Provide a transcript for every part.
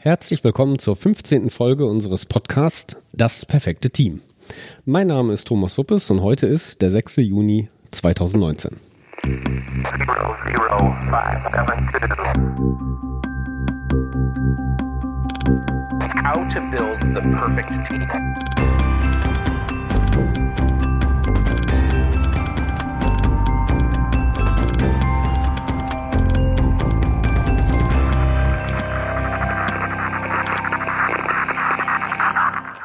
Herzlich willkommen zur 15. Folge unseres Podcasts Das perfekte Team. Mein Name ist Thomas Suppes und heute ist der 6. Juni 2019. How to build the perfect team.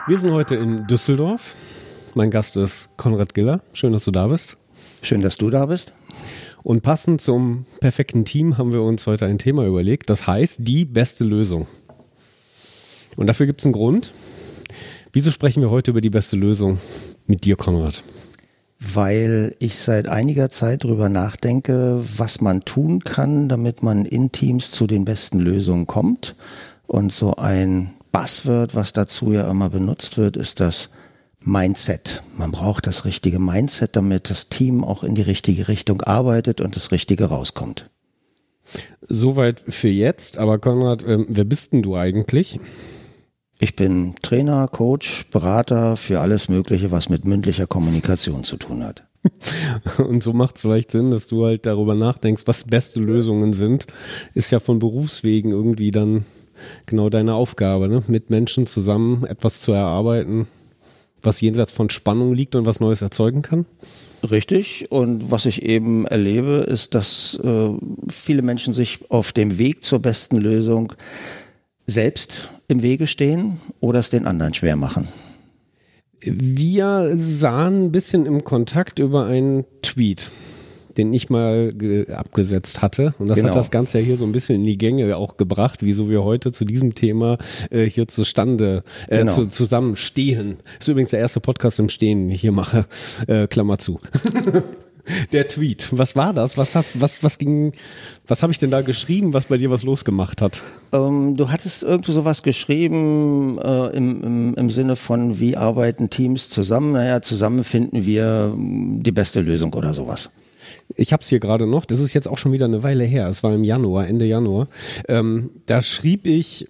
Wir sind heute in Düsseldorf. Mein Gast ist Konrad Giller. Schön, dass du da bist. Schön, dass du da bist. Und passend zum perfekten Team haben wir uns heute ein Thema überlegt. Das heißt, die beste Lösung. Und dafür gibt es einen Grund. Wieso sprechen wir heute über die beste Lösung mit dir, Konrad? Weil ich seit einiger Zeit darüber nachdenke, was man tun kann, damit man in Teams zu den besten Lösungen kommt. Und so ein Buzzword, was dazu ja immer benutzt wird, ist das Mindset. Man braucht das richtige Mindset, damit das Team auch in die richtige Richtung arbeitet und das Richtige rauskommt. Soweit für jetzt, aber Konrad, ähm, wer bist denn du eigentlich? Ich bin Trainer, Coach, Berater für alles Mögliche, was mit mündlicher Kommunikation zu tun hat. Und so macht es vielleicht Sinn, dass du halt darüber nachdenkst, was beste Lösungen sind. Ist ja von Berufswegen irgendwie dann genau deine Aufgabe, ne? mit Menschen zusammen etwas zu erarbeiten, was jenseits von Spannung liegt und was Neues erzeugen kann? Richtig. Und was ich eben erlebe, ist, dass äh, viele Menschen sich auf dem Weg zur besten Lösung selbst im Wege stehen oder es den anderen schwer machen. Wir sahen ein bisschen im Kontakt über einen Tweet den ich mal abgesetzt hatte. Und das genau. hat das Ganze ja hier so ein bisschen in die Gänge auch gebracht, wieso wir heute zu diesem Thema äh, hier zustande äh, genau. zu, zusammenstehen. Das ist übrigens der erste Podcast im Stehen, den ich hier mache. Äh, Klammer zu. der Tweet. Was war das? Was hast, was, was ging, was habe ich denn da geschrieben, was bei dir was losgemacht hat? Ähm, du hattest irgendwo sowas geschrieben äh, im, im, im Sinne von, wie arbeiten Teams zusammen? Naja, zusammen finden wir die beste Lösung oder sowas. Ich habe es hier gerade noch, das ist jetzt auch schon wieder eine Weile her, es war im Januar, Ende Januar. Ähm, da schrieb ich,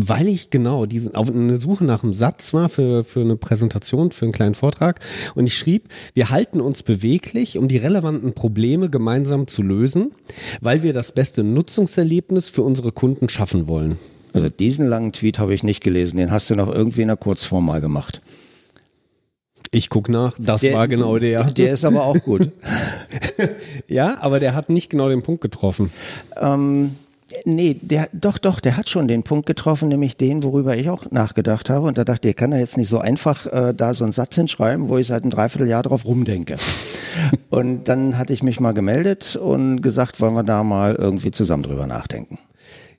weil ich genau diesen, auf eine Suche nach einem Satz war für, für eine Präsentation, für einen kleinen Vortrag. Und ich schrieb, wir halten uns beweglich, um die relevanten Probleme gemeinsam zu lösen, weil wir das beste Nutzungserlebnis für unsere Kunden schaffen wollen. Also diesen langen Tweet habe ich nicht gelesen, den hast du noch irgendwie in der Kurzform mal gemacht. Ich guck nach, das der, war genau der. Der ist aber auch gut. ja, aber der hat nicht genau den Punkt getroffen. Ähm, nee, der, doch, doch, der hat schon den Punkt getroffen, nämlich den, worüber ich auch nachgedacht habe. Und da dachte ich, kann er jetzt nicht so einfach äh, da so einen Satz hinschreiben, wo ich seit einem Dreivierteljahr drauf rumdenke. und dann hatte ich mich mal gemeldet und gesagt, wollen wir da mal irgendwie zusammen drüber nachdenken.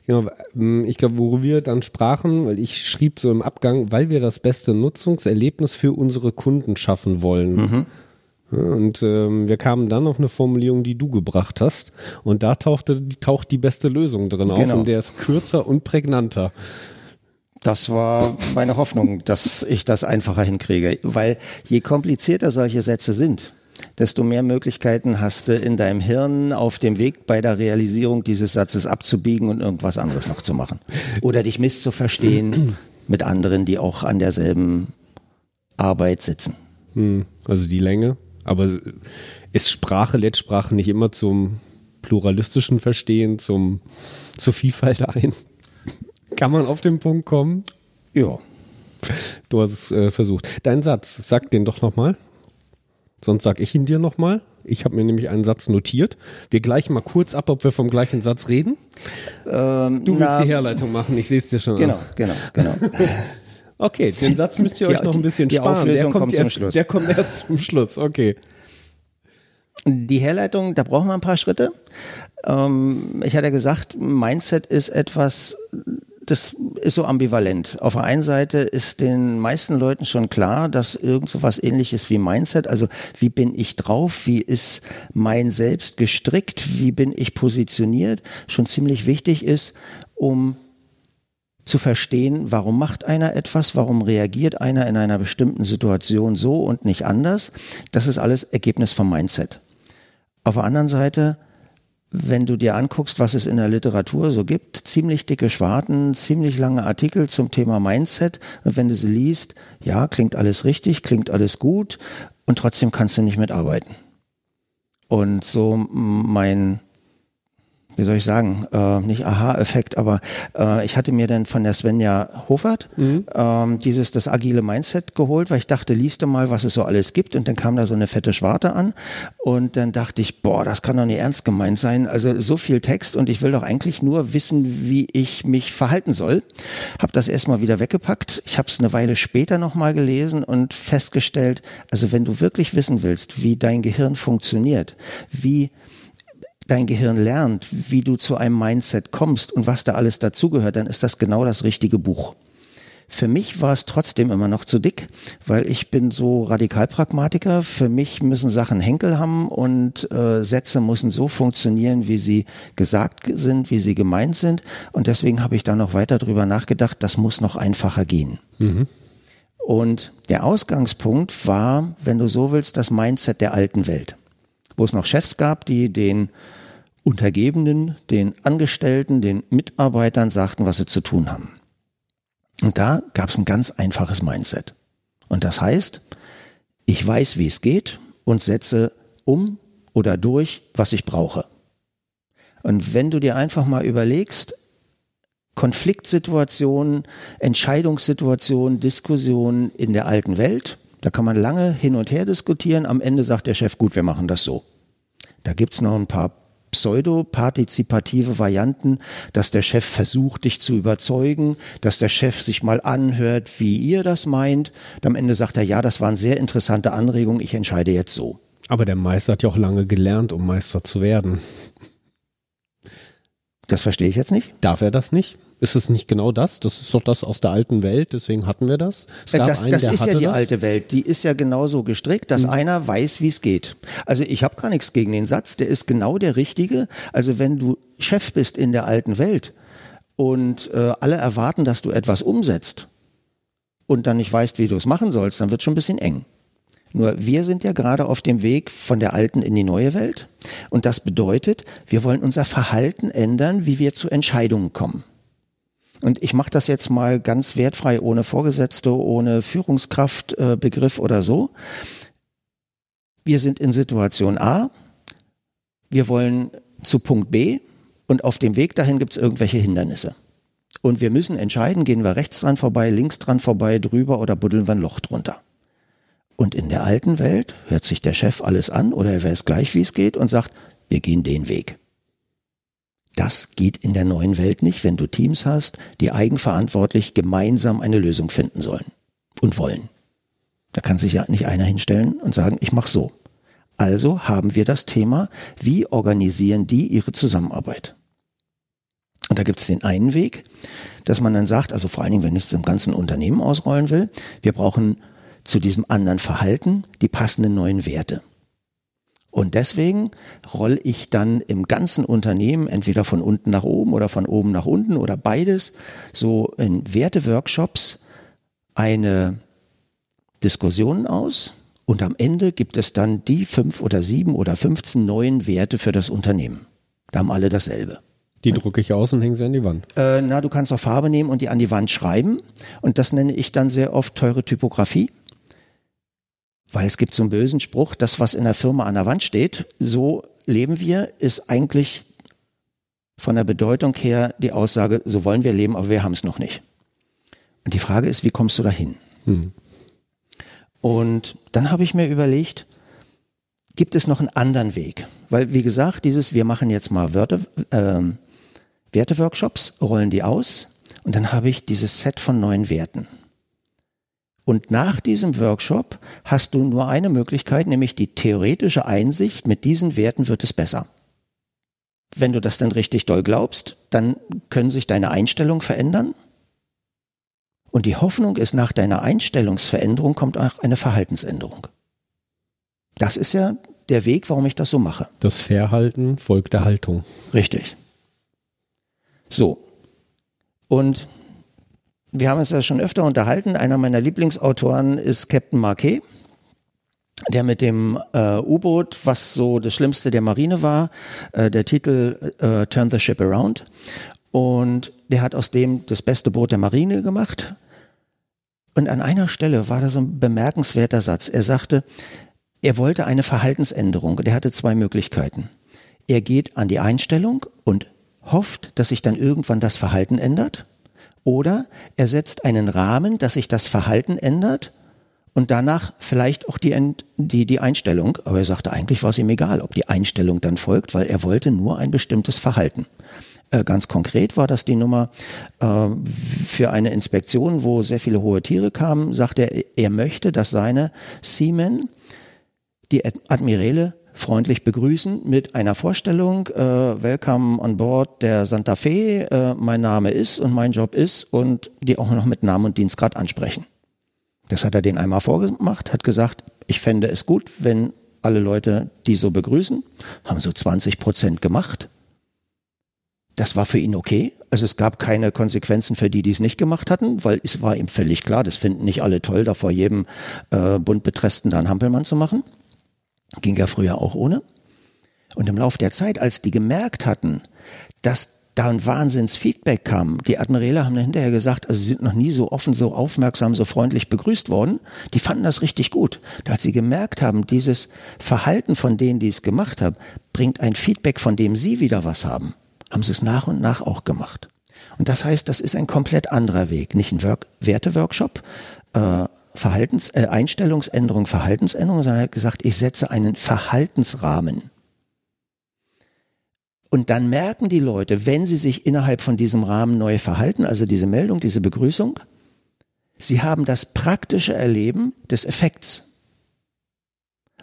Genau, ähm, ich glaube, worüber wir dann sprachen, weil ich schrieb so im Abgang, weil wir das beste Nutzungserlebnis für unsere Kunden schaffen wollen. Mhm. Und ähm, wir kamen dann auf eine Formulierung, die du gebracht hast. Und da tauchte, taucht die beste Lösung drin auf genau. und der ist kürzer und prägnanter. Das war meine Hoffnung, dass ich das einfacher hinkriege. Weil je komplizierter solche Sätze sind, desto mehr Möglichkeiten hast du in deinem Hirn auf dem Weg bei der Realisierung dieses Satzes abzubiegen und irgendwas anderes noch zu machen. Oder dich misszuverstehen mit anderen, die auch an derselben Arbeit sitzen. Hm, also die Länge. Aber ist Sprache, Lettsprache nicht immer zum pluralistischen Verstehen, zum, zur Vielfalt ein? Kann man auf den Punkt kommen? Ja. Du hast es äh, versucht. Dein Satz, sag den doch nochmal. Sonst sag ich ihn dir nochmal. Ich habe mir nämlich einen Satz notiert. Wir gleichen mal kurz ab, ob wir vom gleichen Satz reden. Ähm, du willst na, die Herleitung machen, ich sehe es dir schon Genau, an. genau, genau. okay, den Satz müsst ihr die, euch noch ein bisschen die, die sparen. Der kommt, kommt zum erst, Schluss. Der kommt erst zum Schluss, okay. Die Herleitung, da brauchen wir ein paar Schritte. Ähm, ich hatte gesagt, Mindset ist etwas, das ist so ambivalent. Auf der einen Seite ist den meisten Leuten schon klar, dass irgend so was ähnliches wie Mindset, also wie bin ich drauf, wie ist mein Selbst gestrickt, wie bin ich positioniert, schon ziemlich wichtig ist, um zu verstehen, warum macht einer etwas, warum reagiert einer in einer bestimmten Situation so und nicht anders. Das ist alles Ergebnis vom Mindset. Auf der anderen Seite wenn du dir anguckst, was es in der Literatur so gibt, ziemlich dicke Schwarten, ziemlich lange Artikel zum Thema Mindset. Und wenn du sie liest, ja, klingt alles richtig, klingt alles gut und trotzdem kannst du nicht mitarbeiten. Und so mein wie soll ich sagen, äh, nicht Aha-Effekt, aber äh, ich hatte mir dann von der Svenja Hofert mhm. ähm, dieses das agile Mindset geholt, weil ich dachte, liest du mal, was es so alles gibt und dann kam da so eine fette Schwarte an und dann dachte ich, boah, das kann doch nicht ernst gemeint sein. Also so viel Text und ich will doch eigentlich nur wissen, wie ich mich verhalten soll. Hab das erstmal wieder weggepackt. Ich habe es eine Weile später nochmal gelesen und festgestellt, also wenn du wirklich wissen willst, wie dein Gehirn funktioniert, wie dein Gehirn lernt, wie du zu einem Mindset kommst und was da alles dazugehört, dann ist das genau das richtige Buch. Für mich war es trotzdem immer noch zu dick, weil ich bin so Radikalpragmatiker. Für mich müssen Sachen Henkel haben und äh, Sätze müssen so funktionieren, wie sie gesagt sind, wie sie gemeint sind. Und deswegen habe ich da noch weiter drüber nachgedacht, das muss noch einfacher gehen. Mhm. Und der Ausgangspunkt war, wenn du so willst, das Mindset der alten Welt, wo es noch Chefs gab, die den Untergebenen, den Angestellten, den Mitarbeitern sagten, was sie zu tun haben. Und da gab es ein ganz einfaches Mindset. Und das heißt, ich weiß, wie es geht und setze um oder durch, was ich brauche. Und wenn du dir einfach mal überlegst, Konfliktsituationen, Entscheidungssituationen, Diskussionen in der alten Welt, da kann man lange hin und her diskutieren. Am Ende sagt der Chef, gut, wir machen das so. Da gibt's noch ein paar pseudo-partizipative Varianten, dass der Chef versucht, dich zu überzeugen, dass der Chef sich mal anhört, wie ihr das meint. Und am Ende sagt er, ja, das waren sehr interessante Anregungen, ich entscheide jetzt so. Aber der Meister hat ja auch lange gelernt, um Meister zu werden. Das verstehe ich jetzt nicht. Darf er das nicht? Ist es nicht genau das? Das ist doch das aus der alten Welt, deswegen hatten wir das. Äh, das, einen, das ist ja die das. alte Welt. Die ist ja genauso gestrickt, dass mhm. einer weiß, wie es geht. Also ich habe gar nichts gegen den Satz, der ist genau der richtige. Also wenn du Chef bist in der alten Welt und äh, alle erwarten, dass du etwas umsetzt und dann nicht weißt, wie du es machen sollst, dann wird schon ein bisschen eng. Nur wir sind ja gerade auf dem Weg von der alten in die neue Welt. Und das bedeutet, wir wollen unser Verhalten ändern, wie wir zu Entscheidungen kommen. Und ich mache das jetzt mal ganz wertfrei, ohne Vorgesetzte, ohne Führungskraftbegriff äh, oder so. Wir sind in Situation A, wir wollen zu Punkt B und auf dem Weg dahin gibt es irgendwelche Hindernisse. Und wir müssen entscheiden, gehen wir rechts dran vorbei, links dran vorbei, drüber oder buddeln wir ein Loch drunter. Und in der alten Welt hört sich der Chef alles an oder er weiß gleich, wie es geht und sagt, wir gehen den Weg. Das geht in der neuen Welt nicht, wenn du Teams hast, die eigenverantwortlich gemeinsam eine Lösung finden sollen und wollen. Da kann sich ja nicht einer hinstellen und sagen, ich mache so. Also haben wir das Thema, wie organisieren die ihre Zusammenarbeit? Und da gibt es den einen Weg, dass man dann sagt, also vor allen Dingen, wenn ich es im ganzen Unternehmen ausrollen will, wir brauchen zu diesem anderen Verhalten die passenden neuen Werte. Und deswegen roll ich dann im ganzen Unternehmen entweder von unten nach oben oder von oben nach unten oder beides so in Werteworkshops eine Diskussion aus und am Ende gibt es dann die fünf oder sieben oder 15 neuen Werte für das Unternehmen. Da haben alle dasselbe. Die drucke ich aus und hänge sie an die Wand. Äh, na, du kannst auch Farbe nehmen und die an die Wand schreiben. Und das nenne ich dann sehr oft teure Typografie. Weil es gibt so einen bösen Spruch, das, was in der Firma an der Wand steht, so leben wir, ist eigentlich von der Bedeutung her die Aussage, so wollen wir leben, aber wir haben es noch nicht. Und die Frage ist, wie kommst du dahin? Hm. Und dann habe ich mir überlegt, gibt es noch einen anderen Weg? Weil, wie gesagt, dieses, wir machen jetzt mal Wörter, äh, Werteworkshops, rollen die aus und dann habe ich dieses Set von neuen Werten. Und nach diesem Workshop hast du nur eine Möglichkeit, nämlich die theoretische Einsicht, mit diesen Werten wird es besser. Wenn du das dann richtig doll glaubst, dann können sich deine Einstellungen verändern. Und die Hoffnung ist, nach deiner Einstellungsveränderung kommt auch eine Verhaltensänderung. Das ist ja der Weg, warum ich das so mache. Das Verhalten folgt der Haltung. Richtig. So. Und wir haben uns ja schon öfter unterhalten. Einer meiner Lieblingsautoren ist Captain Marquet. der mit dem äh, U-Boot, was so das Schlimmste der Marine war, äh, der Titel äh, Turn the Ship Around. Und der hat aus dem das beste Boot der Marine gemacht. Und an einer Stelle war da so ein bemerkenswerter Satz. Er sagte, er wollte eine Verhaltensänderung. Der hatte zwei Möglichkeiten. Er geht an die Einstellung und hofft, dass sich dann irgendwann das Verhalten ändert. Oder er setzt einen Rahmen, dass sich das Verhalten ändert und danach vielleicht auch die, die, die Einstellung. Aber er sagte, eigentlich war es ihm egal, ob die Einstellung dann folgt, weil er wollte nur ein bestimmtes Verhalten. Äh, ganz konkret war das die Nummer äh, für eine Inspektion, wo sehr viele hohe Tiere kamen, sagte er, er möchte, dass seine Seamen die Admirale freundlich begrüßen mit einer Vorstellung, äh, Welcome on board der Santa Fe, äh, mein Name ist und mein Job ist und die auch noch mit Namen und Dienstgrad ansprechen. Das hat er den einmal vorgemacht, hat gesagt, ich fände es gut, wenn alle Leute die so begrüßen, haben so 20 Prozent gemacht. Das war für ihn okay. Also es gab keine Konsequenzen für die, die es nicht gemacht hatten, weil es war ihm völlig klar, das finden nicht alle toll, da vor jedem äh, bunt betressten dann Hampelmann zu machen. Ging ja früher auch ohne. Und im Laufe der Zeit, als die gemerkt hatten, dass da ein Wahnsinnsfeedback kam. Die Admiräle haben hinterher gesagt, also sie sind noch nie so offen, so aufmerksam, so freundlich begrüßt worden. Die fanden das richtig gut. Da als sie gemerkt haben, dieses Verhalten von denen, die es gemacht haben, bringt ein Feedback, von dem sie wieder was haben, haben sie es nach und nach auch gemacht. Und das heißt, das ist ein komplett anderer Weg. Nicht ein Work Werteworkshop, äh, Verhaltens, äh, Einstellungsänderung, Verhaltensänderung, sondern er hat gesagt, ich setze einen Verhaltensrahmen. Und dann merken die Leute, wenn sie sich innerhalb von diesem Rahmen neu verhalten, also diese Meldung, diese Begrüßung, sie haben das praktische Erleben des Effekts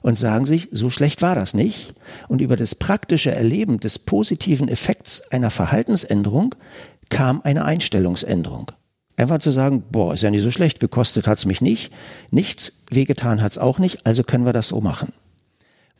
und sagen sich, so schlecht war das nicht. Und über das praktische Erleben des positiven Effekts einer Verhaltensänderung kam eine Einstellungsänderung. Einfach zu sagen, boah, ist ja nicht so schlecht, gekostet hat's mich nicht, nichts wehgetan hat's auch nicht, also können wir das so machen.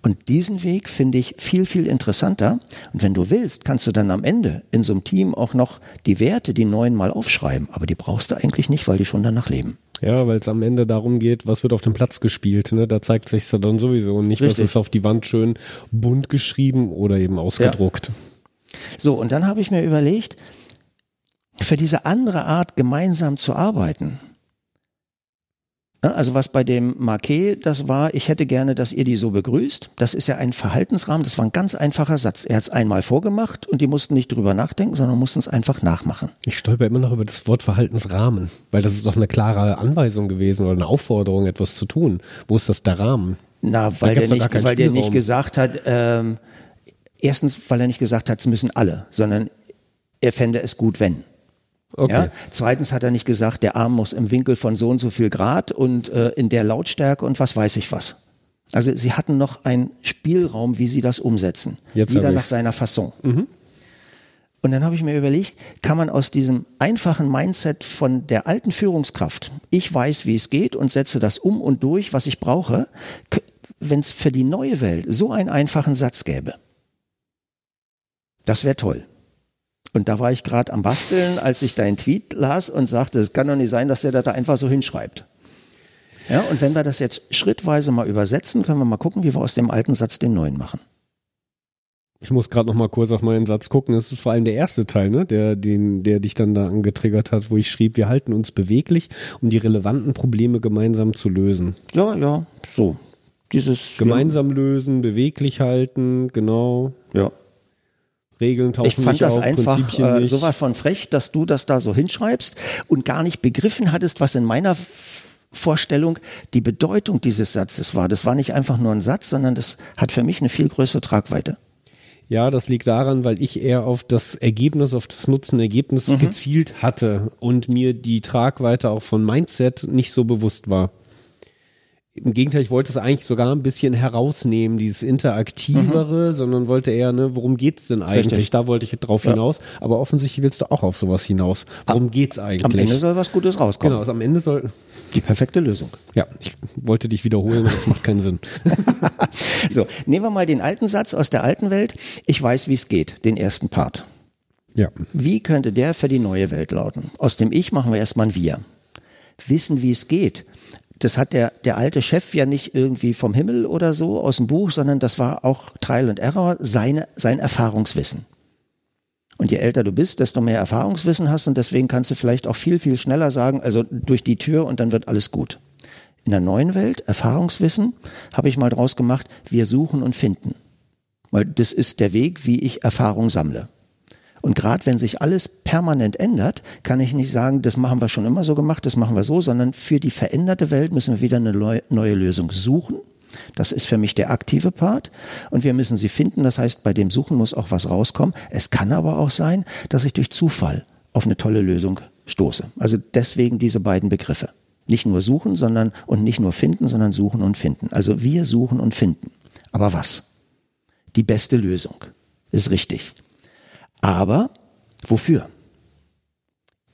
Und diesen Weg finde ich viel, viel interessanter. Und wenn du willst, kannst du dann am Ende in so einem Team auch noch die Werte, die neuen mal aufschreiben. Aber die brauchst du eigentlich nicht, weil die schon danach leben. Ja, weil es am Ende darum geht, was wird auf dem Platz gespielt. Ne? Da zeigt sich dann sowieso nicht, Richtig. was ist auf die Wand schön bunt geschrieben oder eben ausgedruckt. Ja. So, und dann habe ich mir überlegt, für diese andere Art gemeinsam zu arbeiten, also was bei dem Marquet das war, ich hätte gerne, dass ihr die so begrüßt. Das ist ja ein Verhaltensrahmen, das war ein ganz einfacher Satz. Er hat es einmal vorgemacht und die mussten nicht drüber nachdenken, sondern mussten es einfach nachmachen. Ich stolper immer noch über das Wort Verhaltensrahmen, weil das ist doch eine klare Anweisung gewesen oder eine Aufforderung, etwas zu tun. Wo ist das der Rahmen? Na, weil der nicht, weil der nicht gesagt hat, ähm, erstens, weil er nicht gesagt hat, es müssen alle, sondern er fände es gut, wenn. Okay. Ja? Zweitens hat er nicht gesagt, der Arm muss im Winkel von so und so viel Grad und äh, in der Lautstärke und was weiß ich was. Also sie hatten noch einen Spielraum, wie sie das umsetzen. Jetzt Jeder nach seiner Fasson. Mhm. Und dann habe ich mir überlegt, kann man aus diesem einfachen Mindset von der alten Führungskraft, ich weiß, wie es geht und setze das um und durch, was ich brauche, wenn es für die neue Welt so einen einfachen Satz gäbe. Das wäre toll. Und da war ich gerade am Basteln, als ich deinen Tweet las und sagte, es kann doch nicht sein, dass der da einfach so hinschreibt. Ja, und wenn wir das jetzt schrittweise mal übersetzen, können wir mal gucken, wie wir aus dem alten Satz den neuen machen. Ich muss gerade noch mal kurz auf meinen Satz gucken. Das ist vor allem der erste Teil, ne, der, den, der dich dann da angetriggert hat, wo ich schrieb, wir halten uns beweglich, um die relevanten Probleme gemeinsam zu lösen. Ja, ja, so. Dieses gemeinsam ja. lösen, beweglich halten, genau. Ja. Regeln tauchen Ich fand das auf, einfach äh, so was von frech, dass du das da so hinschreibst und gar nicht begriffen hattest, was in meiner Vorstellung die Bedeutung dieses Satzes war. Das war nicht einfach nur ein Satz, sondern das hat für mich eine viel größere Tragweite. Ja, das liegt daran, weil ich eher auf das Ergebnis, auf das Nutzenergebnis mhm. gezielt hatte und mir die Tragweite auch von Mindset nicht so bewusst war. Im Gegenteil, ich wollte es eigentlich sogar ein bisschen herausnehmen, dieses Interaktivere, mhm. sondern wollte eher, ne, worum geht's denn eigentlich? Richtig. Da wollte ich drauf ja. hinaus. Aber offensichtlich willst du auch auf sowas hinaus. Worum geht's eigentlich? Am Ende soll was Gutes rauskommen. Genau, also am Ende soll. Die perfekte Lösung. Ja, ich wollte dich wiederholen, aber das macht keinen Sinn. so, nehmen wir mal den alten Satz aus der alten Welt. Ich weiß, wie es geht, den ersten Part. Ja. Wie könnte der für die neue Welt lauten? Aus dem Ich machen wir erstmal ein Wir. Wissen, wie es geht das hat der, der alte Chef ja nicht irgendwie vom Himmel oder so aus dem Buch, sondern das war auch Trial and Error, seine, sein Erfahrungswissen. Und je älter du bist, desto mehr Erfahrungswissen hast und deswegen kannst du vielleicht auch viel, viel schneller sagen, also durch die Tür und dann wird alles gut. In der neuen Welt, Erfahrungswissen, habe ich mal draus gemacht, wir suchen und finden. Weil das ist der Weg, wie ich Erfahrung sammle. Und gerade wenn sich alles permanent ändert, kann ich nicht sagen, das machen wir schon immer so gemacht, das machen wir so, sondern für die veränderte Welt müssen wir wieder eine neue Lösung suchen. Das ist für mich der aktive Part. Und wir müssen sie finden. Das heißt, bei dem Suchen muss auch was rauskommen. Es kann aber auch sein, dass ich durch Zufall auf eine tolle Lösung stoße. Also deswegen diese beiden Begriffe. Nicht nur suchen, sondern und nicht nur finden, sondern suchen und finden. Also wir suchen und finden. Aber was? Die beste Lösung. Ist richtig. Aber wofür?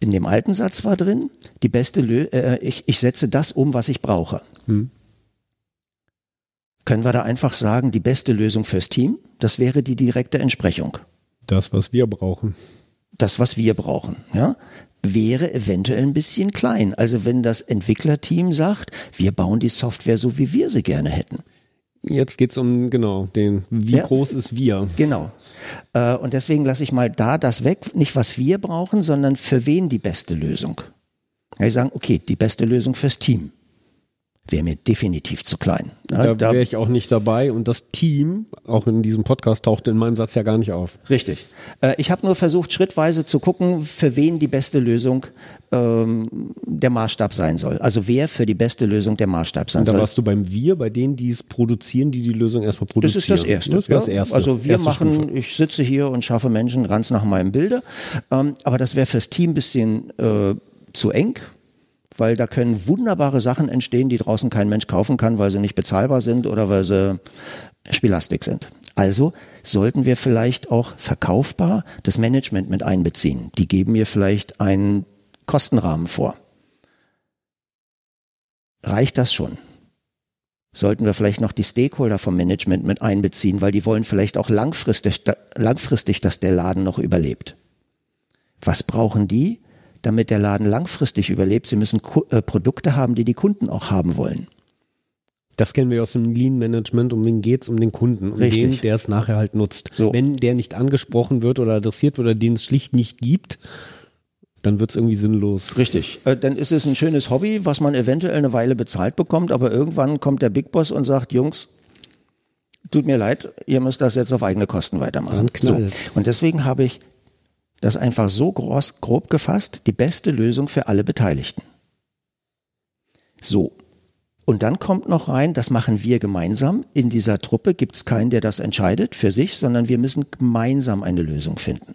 In dem alten Satz war drin, die beste Lö äh, ich, ich setze das um, was ich brauche. Hm. Können wir da einfach sagen, die beste Lösung fürs Team? Das wäre die direkte Entsprechung. Das, was wir brauchen. Das, was wir brauchen, ja wäre eventuell ein bisschen klein. Also wenn das Entwicklerteam sagt, wir bauen die Software so, wie wir sie gerne hätten. Jetzt geht's um, genau, den, wie ja, groß ist wir? Genau. Äh, und deswegen lasse ich mal da das weg, nicht was wir brauchen, sondern für wen die beste Lösung. Ja, ich sagen, okay, die beste Lösung fürs Team wäre mir definitiv zu klein. Ja, da wäre ich auch nicht dabei und das Team, auch in diesem Podcast, taucht in meinem Satz ja gar nicht auf. Richtig. Äh, ich habe nur versucht, schrittweise zu gucken, für wen die beste Lösung ähm, der Maßstab sein soll. Also wer für die beste Lösung der Maßstab sein und da soll. Da warst du beim Wir, bei denen, die es produzieren, die die Lösung erstmal produzieren. Das ist das Erste. Das, ja? das Erste. Also wir Erste machen, Stufe. ich sitze hier und schaffe Menschen ganz nach meinem Bilde, ähm, aber das wäre fürs Team ein bisschen äh, zu eng weil da können wunderbare Sachen entstehen, die draußen kein Mensch kaufen kann, weil sie nicht bezahlbar sind oder weil sie Spielastik sind. Also sollten wir vielleicht auch verkaufbar das Management mit einbeziehen. Die geben mir vielleicht einen Kostenrahmen vor. Reicht das schon? Sollten wir vielleicht noch die Stakeholder vom Management mit einbeziehen, weil die wollen vielleicht auch langfristig, langfristig, dass der Laden noch überlebt. Was brauchen die? Damit der Laden langfristig überlebt. Sie müssen äh, Produkte haben, die die Kunden auch haben wollen. Das kennen wir aus dem Lean Management. Um wen geht's? Um den Kunden, um Richtig. den, der es nachher halt nutzt. So. Wenn der nicht angesprochen wird oder adressiert wird oder den es schlicht nicht gibt, dann wird es irgendwie sinnlos. Richtig. Äh, dann ist es ein schönes Hobby, was man eventuell eine Weile bezahlt bekommt, aber irgendwann kommt der Big Boss und sagt, Jungs, tut mir leid, ihr müsst das jetzt auf eigene Kosten weitermachen. So. Und deswegen habe ich das einfach so groß, grob gefasst die beste Lösung für alle Beteiligten. So. Und dann kommt noch rein, das machen wir gemeinsam. In dieser Truppe gibt es keinen, der das entscheidet für sich, sondern wir müssen gemeinsam eine Lösung finden.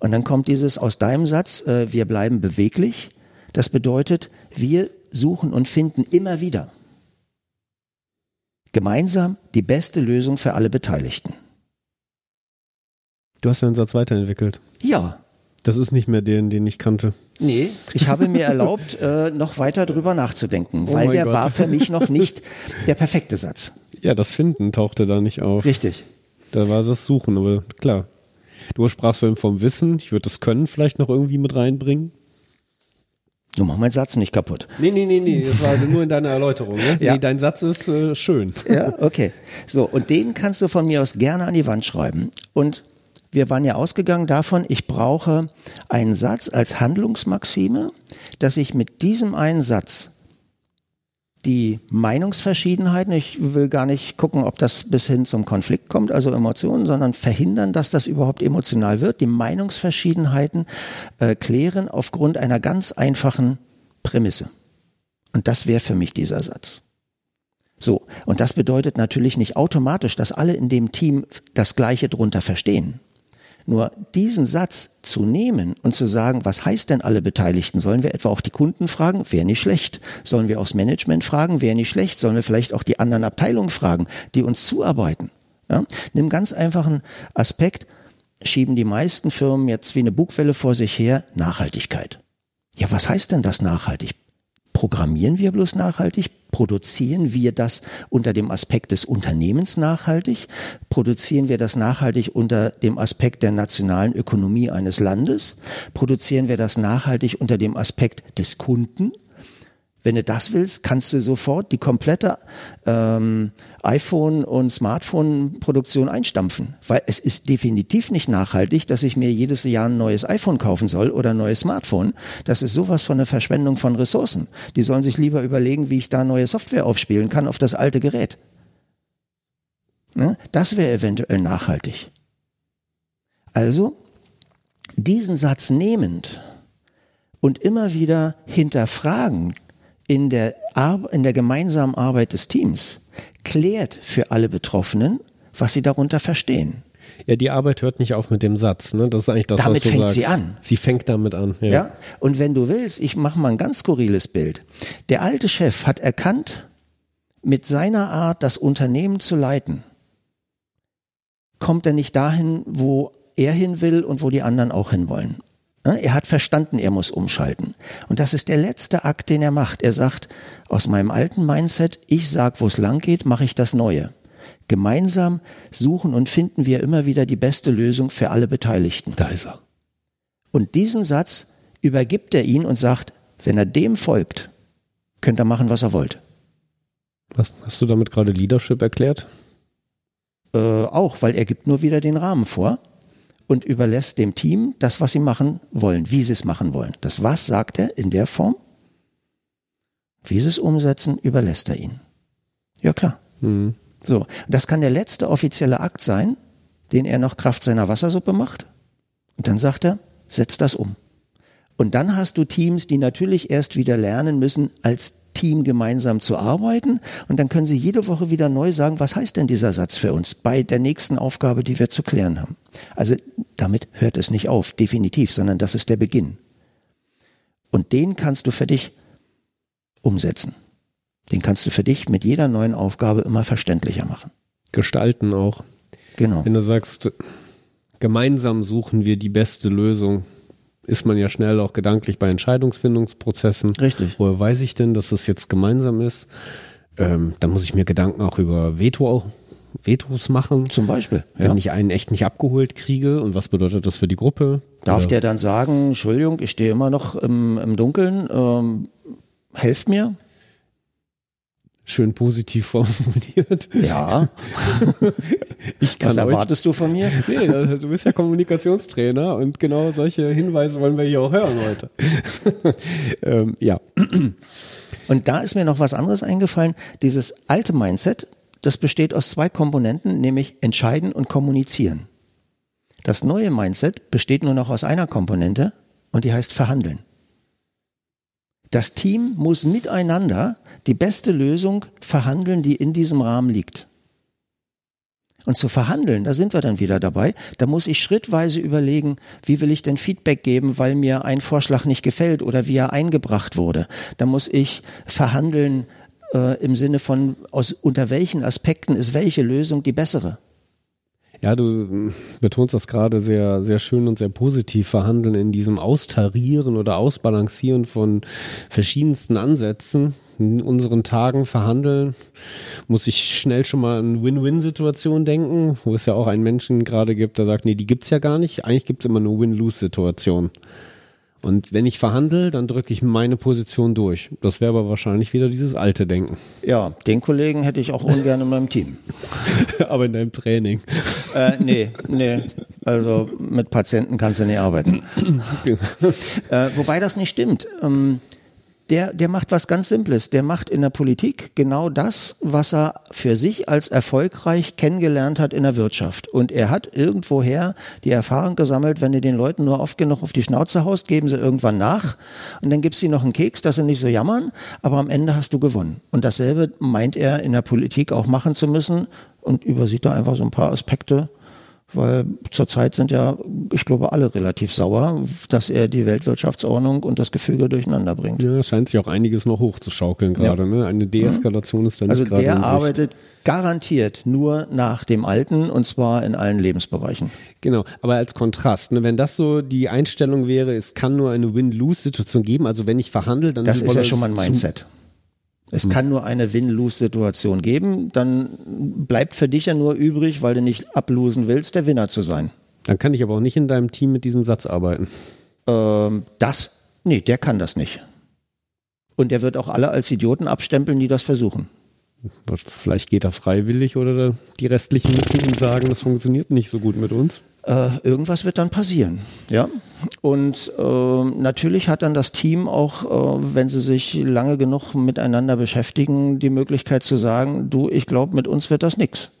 Und dann kommt dieses aus deinem Satz, äh, wir bleiben beweglich. Das bedeutet, wir suchen und finden immer wieder gemeinsam die beste Lösung für alle Beteiligten. Du hast deinen Satz weiterentwickelt. Ja. Das ist nicht mehr den, den ich kannte. Nee, ich habe mir erlaubt, äh, noch weiter drüber nachzudenken, oh weil der Gott. war für mich noch nicht der perfekte Satz. Ja, das Finden tauchte da nicht auf. Richtig. Da war das Suchen, aber klar. Du sprachst vorhin vom Wissen. Ich würde das Können vielleicht noch irgendwie mit reinbringen. Du mach meinen Satz nicht kaputt. Nee, nee, nee, nee, das war nur in deiner Erläuterung. Ne? Ja. Nee, dein Satz ist äh, schön. Ja, okay. So, und den kannst du von mir aus gerne an die Wand schreiben. Und wir waren ja ausgegangen davon, ich brauche einen Satz als Handlungsmaxime, dass ich mit diesem einen Satz die Meinungsverschiedenheiten, ich will gar nicht gucken, ob das bis hin zum Konflikt kommt, also Emotionen, sondern verhindern, dass das überhaupt emotional wird, die Meinungsverschiedenheiten äh, klären aufgrund einer ganz einfachen Prämisse. Und das wäre für mich dieser Satz. So, und das bedeutet natürlich nicht automatisch, dass alle in dem Team das Gleiche drunter verstehen. Nur diesen Satz zu nehmen und zu sagen, was heißt denn alle Beteiligten? Sollen wir etwa auch die Kunden fragen? Wäre nicht schlecht. Sollen wir aufs Management fragen? Wäre nicht schlecht. Sollen wir vielleicht auch die anderen Abteilungen fragen, die uns zuarbeiten? Ja? Nimm ganz einfachen Aspekt, schieben die meisten Firmen jetzt wie eine Bugwelle vor sich her, Nachhaltigkeit. Ja, was heißt denn das nachhaltig? Programmieren wir bloß nachhaltig? Produzieren wir das unter dem Aspekt des Unternehmens nachhaltig? Produzieren wir das nachhaltig unter dem Aspekt der nationalen Ökonomie eines Landes? Produzieren wir das nachhaltig unter dem Aspekt des Kunden? Wenn du das willst, kannst du sofort die komplette ähm, iPhone- und Smartphone-Produktion einstampfen. Weil es ist definitiv nicht nachhaltig, dass ich mir jedes Jahr ein neues iPhone kaufen soll oder ein neues Smartphone. Das ist sowas von einer Verschwendung von Ressourcen. Die sollen sich lieber überlegen, wie ich da neue Software aufspielen kann auf das alte Gerät. Ne? Das wäre eventuell nachhaltig. Also, diesen Satz nehmend und immer wieder hinterfragen, in der, Ar in der gemeinsamen Arbeit des Teams klärt für alle Betroffenen, was sie darunter verstehen. Ja, die Arbeit hört nicht auf mit dem Satz. Ne? Das ist eigentlich das, damit was du fängt sagst. sie an. Sie fängt damit an. Ja. ja. Und wenn du willst, ich mache mal ein ganz skurriles Bild. Der alte Chef hat erkannt, mit seiner Art, das Unternehmen zu leiten, kommt er nicht dahin, wo er hin will und wo die anderen auch hinwollen. Ne? Er hat verstanden, er muss umschalten. Und das ist der letzte Akt, den er macht. Er sagt, aus meinem alten Mindset, ich sag, wo es lang geht, mache ich das Neue. Gemeinsam suchen und finden wir immer wieder die beste Lösung für alle Beteiligten. Da ist er. Und diesen Satz übergibt er ihn und sagt, wenn er dem folgt, könnt er machen, was er wollt. Was hast du damit gerade Leadership erklärt? Äh, auch, weil er gibt nur wieder den Rahmen vor und überlässt dem Team das, was sie machen wollen, wie sie es machen wollen. Das was sagt er in der Form? Wie sie es umsetzen, überlässt er ihnen. Ja klar. Mhm. So, das kann der letzte offizielle Akt sein, den er noch Kraft seiner Wassersuppe macht. Und dann sagt er, setz das um. Und dann hast du Teams, die natürlich erst wieder lernen müssen, als Team gemeinsam zu arbeiten. Und dann können sie jede Woche wieder neu sagen, was heißt denn dieser Satz für uns bei der nächsten Aufgabe, die wir zu klären haben. Also damit hört es nicht auf, definitiv, sondern das ist der Beginn. Und den kannst du für dich umsetzen. Den kannst du für dich mit jeder neuen Aufgabe immer verständlicher machen. Gestalten auch. Genau. Wenn du sagst, gemeinsam suchen wir die beste Lösung, ist man ja schnell auch gedanklich bei Entscheidungsfindungsprozessen. Richtig. Woher weiß ich denn, dass das jetzt gemeinsam ist? Ähm, dann muss ich mir Gedanken auch über Veto, Vetos machen. Zum Beispiel. Wenn ja. ich einen echt nicht abgeholt kriege und was bedeutet das für die Gruppe? Darf Oder? der dann sagen, Entschuldigung, ich stehe immer noch im, im Dunkeln, ähm, helft mir? Schön positiv formuliert. Ja. ich kann Was erwartest euch, du von mir? Nee, du bist ja Kommunikationstrainer und genau solche Hinweise wollen wir hier auch hören heute. ähm, ja. Und da ist mir noch was anderes eingefallen. Dieses alte Mindset, das besteht aus zwei Komponenten, nämlich entscheiden und kommunizieren. Das neue Mindset besteht nur noch aus einer Komponente und die heißt verhandeln. Das Team muss miteinander die beste Lösung verhandeln, die in diesem Rahmen liegt. Und zu verhandeln, da sind wir dann wieder dabei, da muss ich schrittweise überlegen, wie will ich denn Feedback geben, weil mir ein Vorschlag nicht gefällt oder wie er eingebracht wurde. Da muss ich verhandeln äh, im Sinne von, aus, unter welchen Aspekten ist welche Lösung die bessere. Ja, du hm, betonst das gerade sehr, sehr schön und sehr positiv verhandeln in diesem Austarieren oder Ausbalancieren von verschiedensten Ansätzen. In unseren Tagen verhandeln muss ich schnell schon mal an Win-Win-Situationen denken, wo es ja auch einen Menschen gerade gibt, der sagt, nee, die gibt's ja gar nicht. Eigentlich gibt's immer nur Win-Lose-Situationen. Und wenn ich verhandle, dann drücke ich meine Position durch. Das wäre aber wahrscheinlich wieder dieses alte Denken. Ja, den Kollegen hätte ich auch ungern in meinem Team. aber in deinem Training. Äh, nee, nee. Also mit Patienten kannst du nicht arbeiten. äh, wobei das nicht stimmt. Ähm, der, der macht was ganz Simples. Der macht in der Politik genau das, was er für sich als erfolgreich kennengelernt hat in der Wirtschaft. Und er hat irgendwoher die Erfahrung gesammelt, wenn du den Leuten nur oft genug auf die Schnauze haust, geben sie irgendwann nach. Und dann gibst du ihnen noch einen Keks, dass sie nicht so jammern. Aber am Ende hast du gewonnen. Und dasselbe meint er in der Politik auch machen zu müssen und übersieht da einfach so ein paar Aspekte, weil zurzeit sind ja, ich glaube, alle relativ sauer, dass er die Weltwirtschaftsordnung und das Gefüge durcheinander bringt. Ja, scheint sich auch einiges noch hochzuschaukeln gerade. Ja. Ne? Eine Deeskalation ist dann also nicht gerade der arbeitet garantiert nur nach dem Alten und zwar in allen Lebensbereichen. Genau, aber als Kontrast, ne, wenn das so die Einstellung wäre, es kann nur eine Win-Lose-Situation geben, also wenn ich verhandle, dann das ist ja schon mal ein Mindset. Es kann nur eine Win-Lose-Situation geben. Dann bleibt für dich ja nur übrig, weil du nicht ablosen willst, der Winner zu sein. Dann kann ich aber auch nicht in deinem Team mit diesem Satz arbeiten. Ähm, das, nee, der kann das nicht. Und der wird auch alle als Idioten abstempeln, die das versuchen. Vielleicht geht er freiwillig oder die restlichen müssen ihm sagen, das funktioniert nicht so gut mit uns. Äh, irgendwas wird dann passieren, ja. Und äh, natürlich hat dann das Team auch, äh, wenn sie sich lange genug miteinander beschäftigen, die Möglichkeit zu sagen, du, ich glaube, mit uns wird das nix.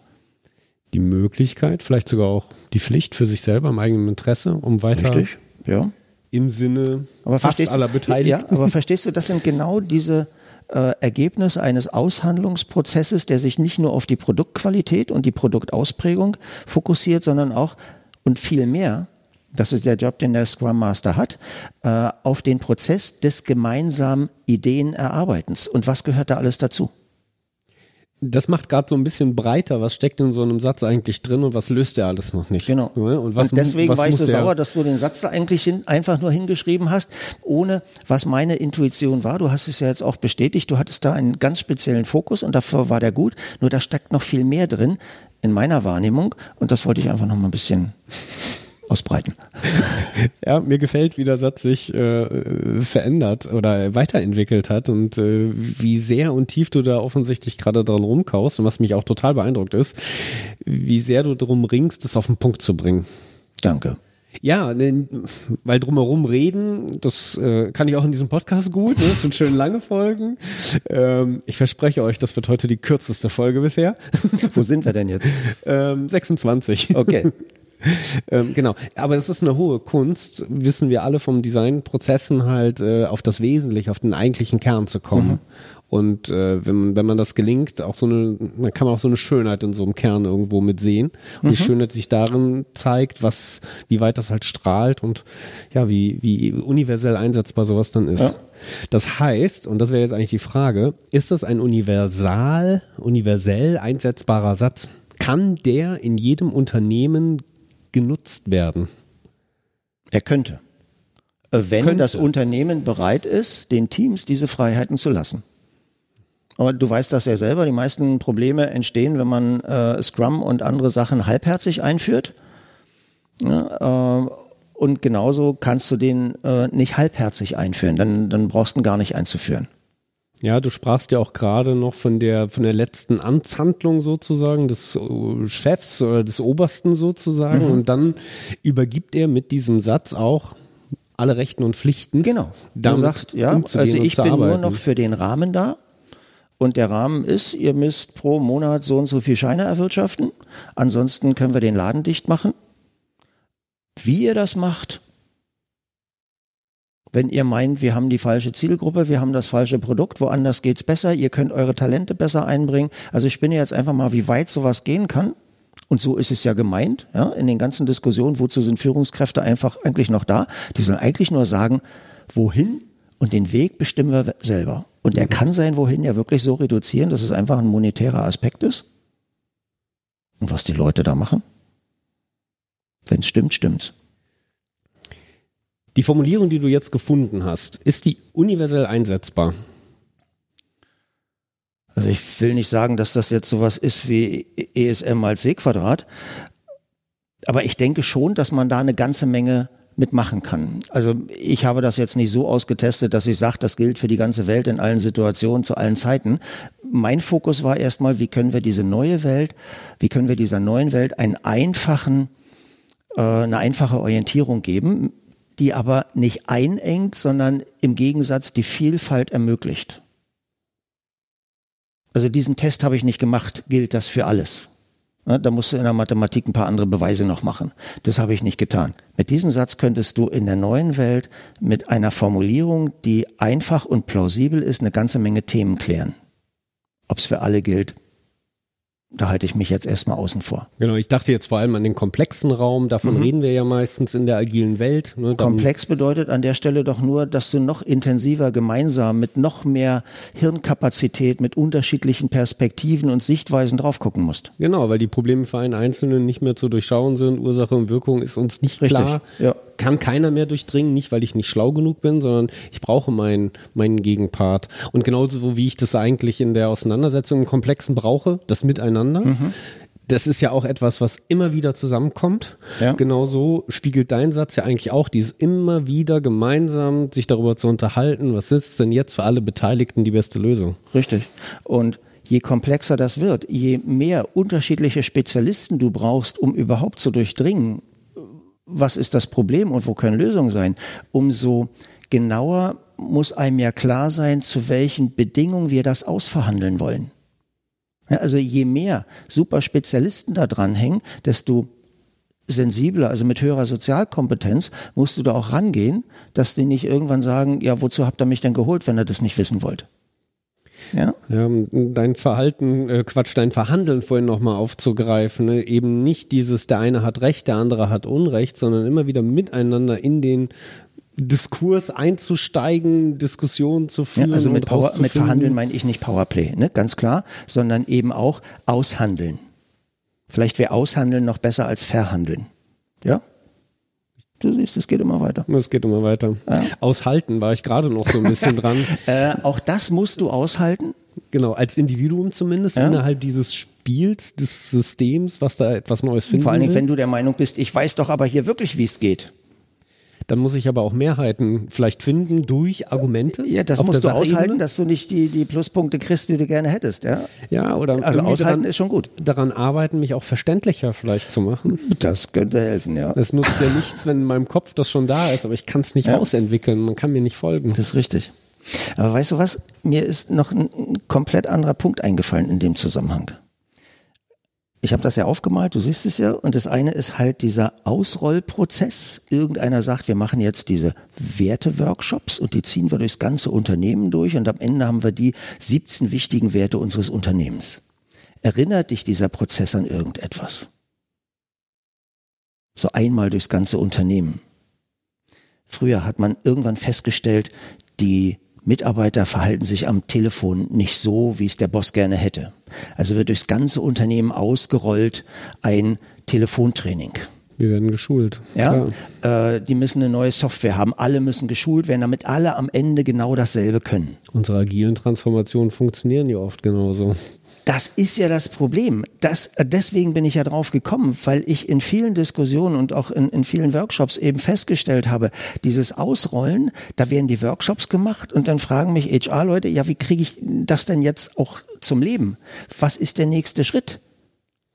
Die Möglichkeit, vielleicht sogar auch die Pflicht für sich selber im eigenen Interesse, um weiter Richtig, ja. im Sinne aber fast aller Beteiligten. Ja, aber verstehst du, das sind genau diese äh, Ergebnis eines Aushandlungsprozesses, der sich nicht nur auf die Produktqualität und die Produktausprägung fokussiert, sondern auch und viel mehr, das ist der Job, den der Scrum Master hat, äh, auf den Prozess des gemeinsamen Ideenerarbeitens. Und was gehört da alles dazu? Das macht gerade so ein bisschen breiter, was steckt in so einem Satz eigentlich drin und was löst er alles noch nicht. Genau. Und, was, und deswegen was war ich so sauer, dass du den Satz da eigentlich hin, einfach nur hingeschrieben hast, ohne was meine Intuition war. Du hast es ja jetzt auch bestätigt, du hattest da einen ganz speziellen Fokus und dafür war der gut. Nur da steckt noch viel mehr drin in meiner Wahrnehmung und das wollte ich einfach noch mal ein bisschen ausbreiten. Ja, mir gefällt, wie der Satz sich äh, verändert oder weiterentwickelt hat und äh, wie sehr und tief du da offensichtlich gerade dran rumkaust und was mich auch total beeindruckt ist, wie sehr du darum ringst, es auf den Punkt zu bringen. Danke. Ja, weil drumherum reden, das äh, kann ich auch in diesem Podcast gut. Ne? Das sind schön lange Folgen. Ähm, ich verspreche euch, das wird heute die kürzeste Folge bisher. Wo sind wir denn jetzt? Ähm, 26. Okay. ähm, genau, aber es ist eine hohe Kunst, wissen wir alle vom Designprozessen halt äh, auf das Wesentliche, auf den eigentlichen Kern zu kommen. Mhm. Und äh, wenn, wenn man das gelingt, auch so eine, dann kann man auch so eine Schönheit in so einem Kern irgendwo mit sehen. Und mhm. die Schönheit sich darin zeigt, was, wie weit das halt strahlt und ja, wie, wie universell einsetzbar sowas dann ist. Ja. Das heißt, und das wäre jetzt eigentlich die Frage, ist das ein universal, universell einsetzbarer Satz? Kann der in jedem Unternehmen genutzt werden? Er könnte. Wenn könnte. das Unternehmen bereit ist, den Teams diese Freiheiten zu lassen. Aber du weißt das ja selber, die meisten Probleme entstehen, wenn man äh, Scrum und andere Sachen halbherzig einführt. Ja, äh, und genauso kannst du den äh, nicht halbherzig einführen, dann, dann brauchst du ihn gar nicht einzuführen. Ja, du sprachst ja auch gerade noch von der von der letzten Amtshandlung sozusagen des äh, Chefs oder des Obersten sozusagen mhm. und dann übergibt er mit diesem Satz auch alle Rechten und Pflichten. Genau. Du sagst, ja, also ich bin nur noch für den Rahmen da und der Rahmen ist, ihr müsst pro Monat so und so viel Scheine erwirtschaften. Ansonsten können wir den Laden dicht machen. Wie ihr das macht, wenn ihr meint, wir haben die falsche Zielgruppe, wir haben das falsche Produkt, woanders geht's besser, ihr könnt eure Talente besser einbringen. Also ich spinne jetzt einfach mal, wie weit sowas gehen kann. Und so ist es ja gemeint, ja, in den ganzen Diskussionen, wozu sind Führungskräfte einfach eigentlich noch da? Die sollen eigentlich nur sagen, wohin und den Weg bestimmen wir selber. Und er kann sein Wohin ja wirklich so reduzieren, dass es einfach ein monetärer Aspekt ist. Und was die Leute da machen? Wenn es stimmt, stimmt's. Die Formulierung, die du jetzt gefunden hast, ist die universell einsetzbar? Also ich will nicht sagen, dass das jetzt sowas ist wie ESM mal C Quadrat, aber ich denke schon, dass man da eine ganze Menge mitmachen kann. Also ich habe das jetzt nicht so ausgetestet, dass ich sage, das gilt für die ganze Welt in allen Situationen, zu allen Zeiten. Mein Fokus war erstmal, wie können wir diese neue Welt, wie können wir dieser neuen Welt einen einfachen, äh, eine einfache Orientierung geben, die aber nicht einengt, sondern im Gegensatz die Vielfalt ermöglicht. Also diesen Test habe ich nicht gemacht, gilt das für alles. Da musst du in der Mathematik ein paar andere Beweise noch machen. Das habe ich nicht getan. Mit diesem Satz könntest du in der neuen Welt mit einer Formulierung, die einfach und plausibel ist, eine ganze Menge Themen klären. Ob es für alle gilt, da halte ich mich jetzt erstmal außen vor. Genau, ich dachte jetzt vor allem an den komplexen Raum, davon mhm. reden wir ja meistens in der agilen Welt. Ne, Komplex bedeutet an der Stelle doch nur, dass du noch intensiver gemeinsam mit noch mehr Hirnkapazität, mit unterschiedlichen Perspektiven und Sichtweisen drauf gucken musst. Genau, weil die Probleme für einen Einzelnen nicht mehr zu durchschauen sind, Ursache und Wirkung ist uns nicht Richtig, klar. Ja kann keiner mehr durchdringen, nicht weil ich nicht schlau genug bin, sondern ich brauche meinen, meinen Gegenpart. Und genauso wie ich das eigentlich in der Auseinandersetzung im Komplexen brauche, das Miteinander, mhm. das ist ja auch etwas, was immer wieder zusammenkommt. Ja. Genauso spiegelt dein Satz ja eigentlich auch dieses immer wieder gemeinsam sich darüber zu unterhalten, was ist denn jetzt für alle Beteiligten die beste Lösung? Richtig. Und je komplexer das wird, je mehr unterschiedliche Spezialisten du brauchst, um überhaupt zu durchdringen, was ist das Problem und wo können Lösungen sein, umso genauer muss einem ja klar sein, zu welchen Bedingungen wir das ausverhandeln wollen. Ja, also je mehr Superspezialisten da dranhängen, desto sensibler, also mit höherer Sozialkompetenz, musst du da auch rangehen, dass die nicht irgendwann sagen, ja, wozu habt ihr mich denn geholt, wenn ihr das nicht wissen wollt? Ja. ja dein Verhalten, äh, Quatsch, dein Verhandeln vorhin nochmal aufzugreifen, ne? eben nicht dieses, der eine hat Recht, der andere hat Unrecht, sondern immer wieder miteinander in den Diskurs einzusteigen, Diskussionen zu führen. Ja, also mit, Power, mit Verhandeln meine ich nicht Powerplay, ne? ganz klar, sondern eben auch aushandeln. Vielleicht wäre aushandeln noch besser als verhandeln. Ja? Du siehst, es geht immer weiter. Es geht immer weiter. Ja. Aushalten war ich gerade noch so ein bisschen dran. äh, auch das musst du aushalten? Genau, als Individuum zumindest ja. innerhalb dieses Spiels, des Systems, was da etwas Neues findet. Vor allen Dingen, wenn du der Meinung bist, ich weiß doch aber hier wirklich, wie es geht. Dann muss ich aber auch Mehrheiten vielleicht finden durch Argumente. Ja, das musst du aushalten, dass du nicht die, die Pluspunkte kriegst, die du gerne hättest, ja. Ja, oder also aushalten daran, ist schon gut. Daran arbeiten, mich auch verständlicher vielleicht zu machen. Das könnte helfen, ja. Es nutzt ja nichts, wenn in meinem Kopf das schon da ist, aber ich kann es nicht ja. ausentwickeln. Man kann mir nicht folgen. Das ist richtig. Aber weißt du was? Mir ist noch ein komplett anderer Punkt eingefallen in dem Zusammenhang ich habe das ja aufgemalt, du siehst es ja, und das eine ist halt dieser Ausrollprozess. Irgendeiner sagt, wir machen jetzt diese Werte-Workshops und die ziehen wir durchs ganze Unternehmen durch und am Ende haben wir die 17 wichtigen Werte unseres Unternehmens. Erinnert dich dieser Prozess an irgendetwas? So einmal durchs ganze Unternehmen. Früher hat man irgendwann festgestellt, die Mitarbeiter verhalten sich am Telefon nicht so, wie es der Boss gerne hätte. Also wird durchs ganze Unternehmen ausgerollt ein Telefontraining. Wir werden geschult. Ja, äh, die müssen eine neue Software haben. Alle müssen geschult werden, damit alle am Ende genau dasselbe können. Unsere agilen Transformationen funktionieren ja oft genauso. Das ist ja das Problem. Das, deswegen bin ich ja drauf gekommen, weil ich in vielen Diskussionen und auch in, in vielen Workshops eben festgestellt habe, dieses Ausrollen, da werden die Workshops gemacht und dann fragen mich HR-Leute, ja, wie kriege ich das denn jetzt auch zum Leben? Was ist der nächste Schritt?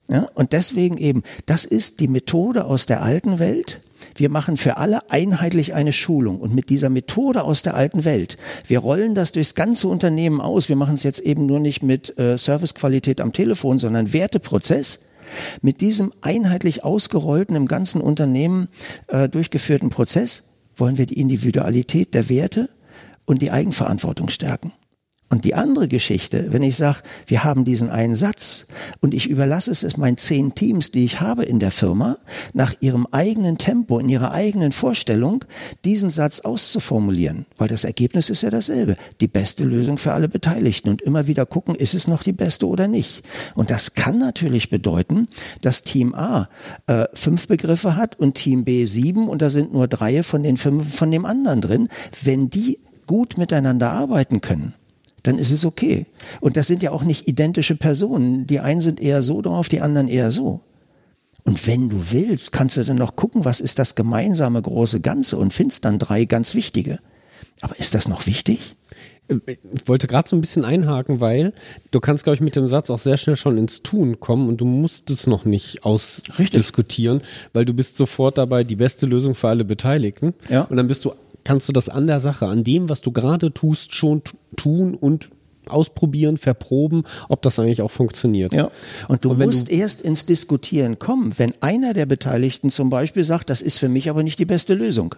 Ja, und deswegen eben, das ist die Methode aus der alten Welt, wir machen für alle einheitlich eine Schulung und mit dieser Methode aus der alten Welt, wir rollen das durchs ganze Unternehmen aus. Wir machen es jetzt eben nur nicht mit äh, Servicequalität am Telefon, sondern Werteprozess. Mit diesem einheitlich ausgerollten, im ganzen Unternehmen äh, durchgeführten Prozess wollen wir die Individualität der Werte und die Eigenverantwortung stärken. Und die andere Geschichte, wenn ich sage, wir haben diesen einen Satz und ich überlasse es meinen zehn Teams, die ich habe in der Firma, nach ihrem eigenen Tempo, in ihrer eigenen Vorstellung, diesen Satz auszuformulieren. Weil das Ergebnis ist ja dasselbe. Die beste Lösung für alle Beteiligten und immer wieder gucken, ist es noch die beste oder nicht. Und das kann natürlich bedeuten, dass Team A äh, fünf Begriffe hat und Team B sieben und da sind nur drei von den fünf von dem anderen drin. Wenn die gut miteinander arbeiten können, dann ist es okay. Und das sind ja auch nicht identische Personen. Die einen sind eher so drauf, die anderen eher so. Und wenn du willst, kannst du dann noch gucken, was ist das gemeinsame große Ganze und findest dann drei ganz wichtige. Aber ist das noch wichtig? Ich wollte gerade so ein bisschen einhaken, weil du kannst, glaube ich, mit dem Satz auch sehr schnell schon ins Tun kommen und du musst es noch nicht ausdiskutieren, weil du bist sofort dabei, die beste Lösung für alle Beteiligten. Ja. Und dann bist du kannst du das an der Sache, an dem, was du gerade tust, schon tun und ausprobieren, verproben, ob das eigentlich auch funktioniert. Ja. Und du und musst du erst ins Diskutieren kommen, wenn einer der Beteiligten zum Beispiel sagt, das ist für mich aber nicht die beste Lösung.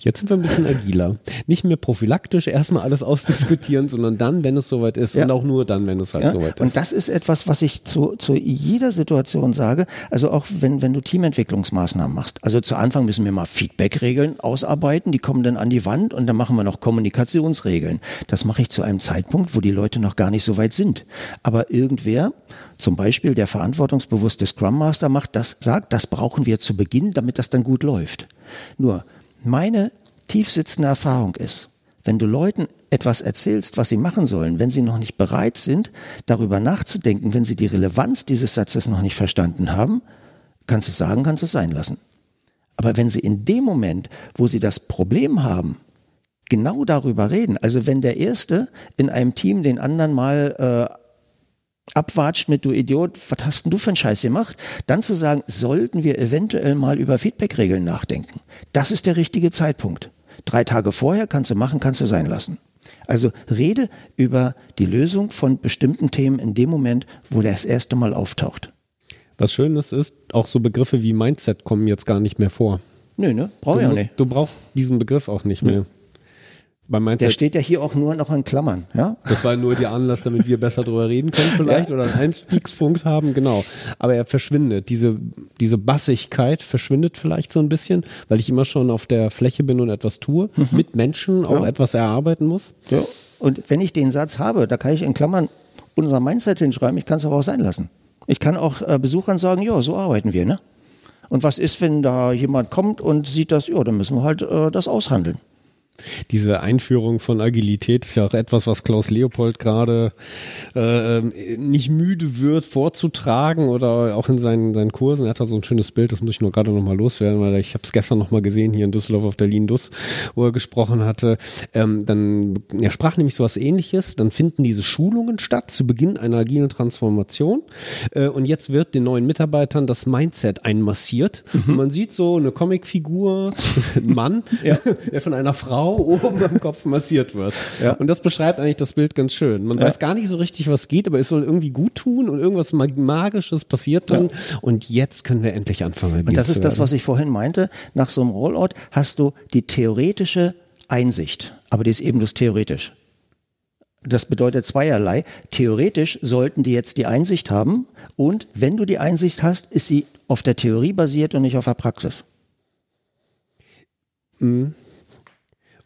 Jetzt sind wir ein bisschen agiler. Nicht mehr prophylaktisch erstmal alles ausdiskutieren, sondern dann, wenn es soweit ist ja. und auch nur dann, wenn es halt ja. soweit ist. Und das ist etwas, was ich zu, zu jeder Situation sage. Also auch wenn, wenn du Teamentwicklungsmaßnahmen machst. Also zu Anfang müssen wir mal Feedback-Regeln ausarbeiten, die kommen dann an die Wand und dann machen wir noch Kommunikationsregeln. Das mache ich zu einem Zeitpunkt, wo die Leute noch gar nicht so weit sind. Aber irgendwer, zum Beispiel der verantwortungsbewusste Scrum Master macht das, sagt, das brauchen wir zu Beginn, damit das dann gut läuft. Nur, meine tiefsitzende Erfahrung ist, wenn du Leuten etwas erzählst, was sie machen sollen, wenn sie noch nicht bereit sind, darüber nachzudenken, wenn sie die Relevanz dieses Satzes noch nicht verstanden haben, kannst du es sagen, kannst du es sein lassen. Aber wenn sie in dem Moment, wo sie das Problem haben, genau darüber reden, also wenn der Erste in einem Team den anderen mal äh, abwatscht mit du Idiot, was hast denn du für einen Scheiß gemacht? Dann zu sagen, sollten wir eventuell mal über Feedback-Regeln nachdenken. Das ist der richtige Zeitpunkt. Drei Tage vorher kannst du machen, kannst du sein lassen. Also rede über die Lösung von bestimmten Themen in dem Moment, wo der das erste Mal auftaucht. Was Schönes ist, auch so Begriffe wie Mindset kommen jetzt gar nicht mehr vor. Nö, ne? Brauche ich auch nicht. Du brauchst diesen Begriff auch nicht mehr. Bei Mindset, der steht ja hier auch nur noch in Klammern, ja? Das war nur die Anlass, damit wir besser drüber reden können vielleicht ja. oder einen Einstiegspunkt haben, genau. Aber er verschwindet. Diese, diese Bassigkeit verschwindet vielleicht so ein bisschen, weil ich immer schon auf der Fläche bin und etwas tue, mhm. mit Menschen auch ja. etwas erarbeiten muss. Ja. Und wenn ich den Satz habe, da kann ich in Klammern unser Mindset hinschreiben, ich kann es aber auch sein lassen. Ich kann auch äh, Besuchern sagen, ja, so arbeiten wir, ne? Und was ist, wenn da jemand kommt und sieht das, ja, dann müssen wir halt äh, das aushandeln diese Einführung von Agilität ist ja auch etwas, was Klaus Leopold gerade äh, nicht müde wird vorzutragen oder auch in seinen, seinen Kursen. Er hat da so ein schönes Bild, das muss ich nur gerade nochmal loswerden, weil ich habe es gestern nochmal gesehen hier in Düsseldorf auf der Lindus, wo er gesprochen hatte. Ähm, dann, er sprach nämlich so was ähnliches, dann finden diese Schulungen statt zu Beginn einer agilen Transformation äh, und jetzt wird den neuen Mitarbeitern das Mindset einmassiert. Mhm. man sieht so eine Comicfigur, ein Mann, ja. der von einer Frau Frau oben am Kopf massiert wird. Ja. Und das beschreibt eigentlich das Bild ganz schön. Man ja. weiß gar nicht so richtig, was geht, aber es soll irgendwie gut tun und irgendwas Magisches passiert dann. Ja. Und jetzt können wir endlich anfangen. Und das ist das, was ich vorhin meinte. Nach so einem Rollout hast du die theoretische Einsicht, aber die ist eben bloß theoretisch. Das bedeutet zweierlei. Theoretisch sollten die jetzt die Einsicht haben und wenn du die Einsicht hast, ist sie auf der Theorie basiert und nicht auf der Praxis. Mhm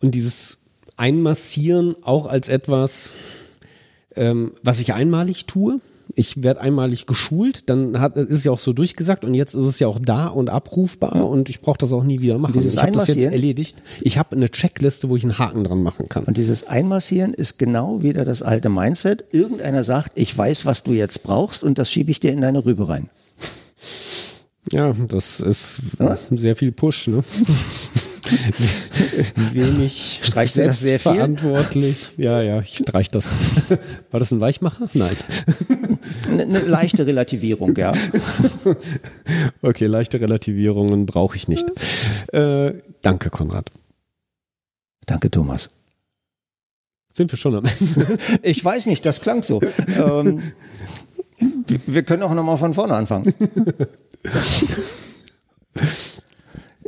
und dieses Einmassieren auch als etwas, ähm, was ich einmalig tue. Ich werde einmalig geschult, dann hat, ist es ja auch so durchgesagt und jetzt ist es ja auch da und abrufbar ja. und ich brauche das auch nie wieder machen. Dieses ich habe das jetzt erledigt. Ich habe eine Checkliste, wo ich einen Haken dran machen kann. Und dieses Einmassieren ist genau wieder das alte Mindset. Irgendeiner sagt, ich weiß, was du jetzt brauchst und das schiebe ich dir in deine Rübe rein. Ja, das ist ja? sehr viel Push, ne? wenig Streichst du das sehr viel? verantwortlich. Ja, ja, ich streich das. War das ein Weichmacher? Nein. Eine, eine leichte Relativierung, ja. Okay, leichte Relativierungen brauche ich nicht. Äh, danke, Konrad. Danke, Thomas. Sind wir schon am Ende? Ich weiß nicht, das klang so. Ähm, wir können auch nochmal von vorne anfangen.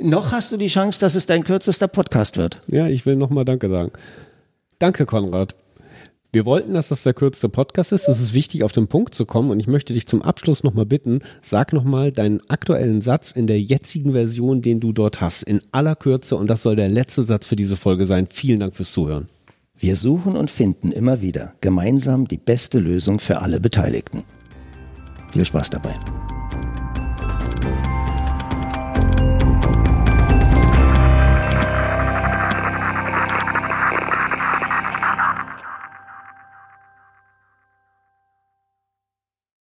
Noch hast du die Chance, dass es dein kürzester Podcast wird. Ja, ich will nochmal Danke sagen. Danke, Konrad. Wir wollten, dass das der kürzeste Podcast ist. Es ist wichtig, auf den Punkt zu kommen. Und ich möchte dich zum Abschluss nochmal bitten, sag nochmal deinen aktuellen Satz in der jetzigen Version, den du dort hast. In aller Kürze. Und das soll der letzte Satz für diese Folge sein. Vielen Dank fürs Zuhören. Wir suchen und finden immer wieder gemeinsam die beste Lösung für alle Beteiligten. Viel Spaß dabei.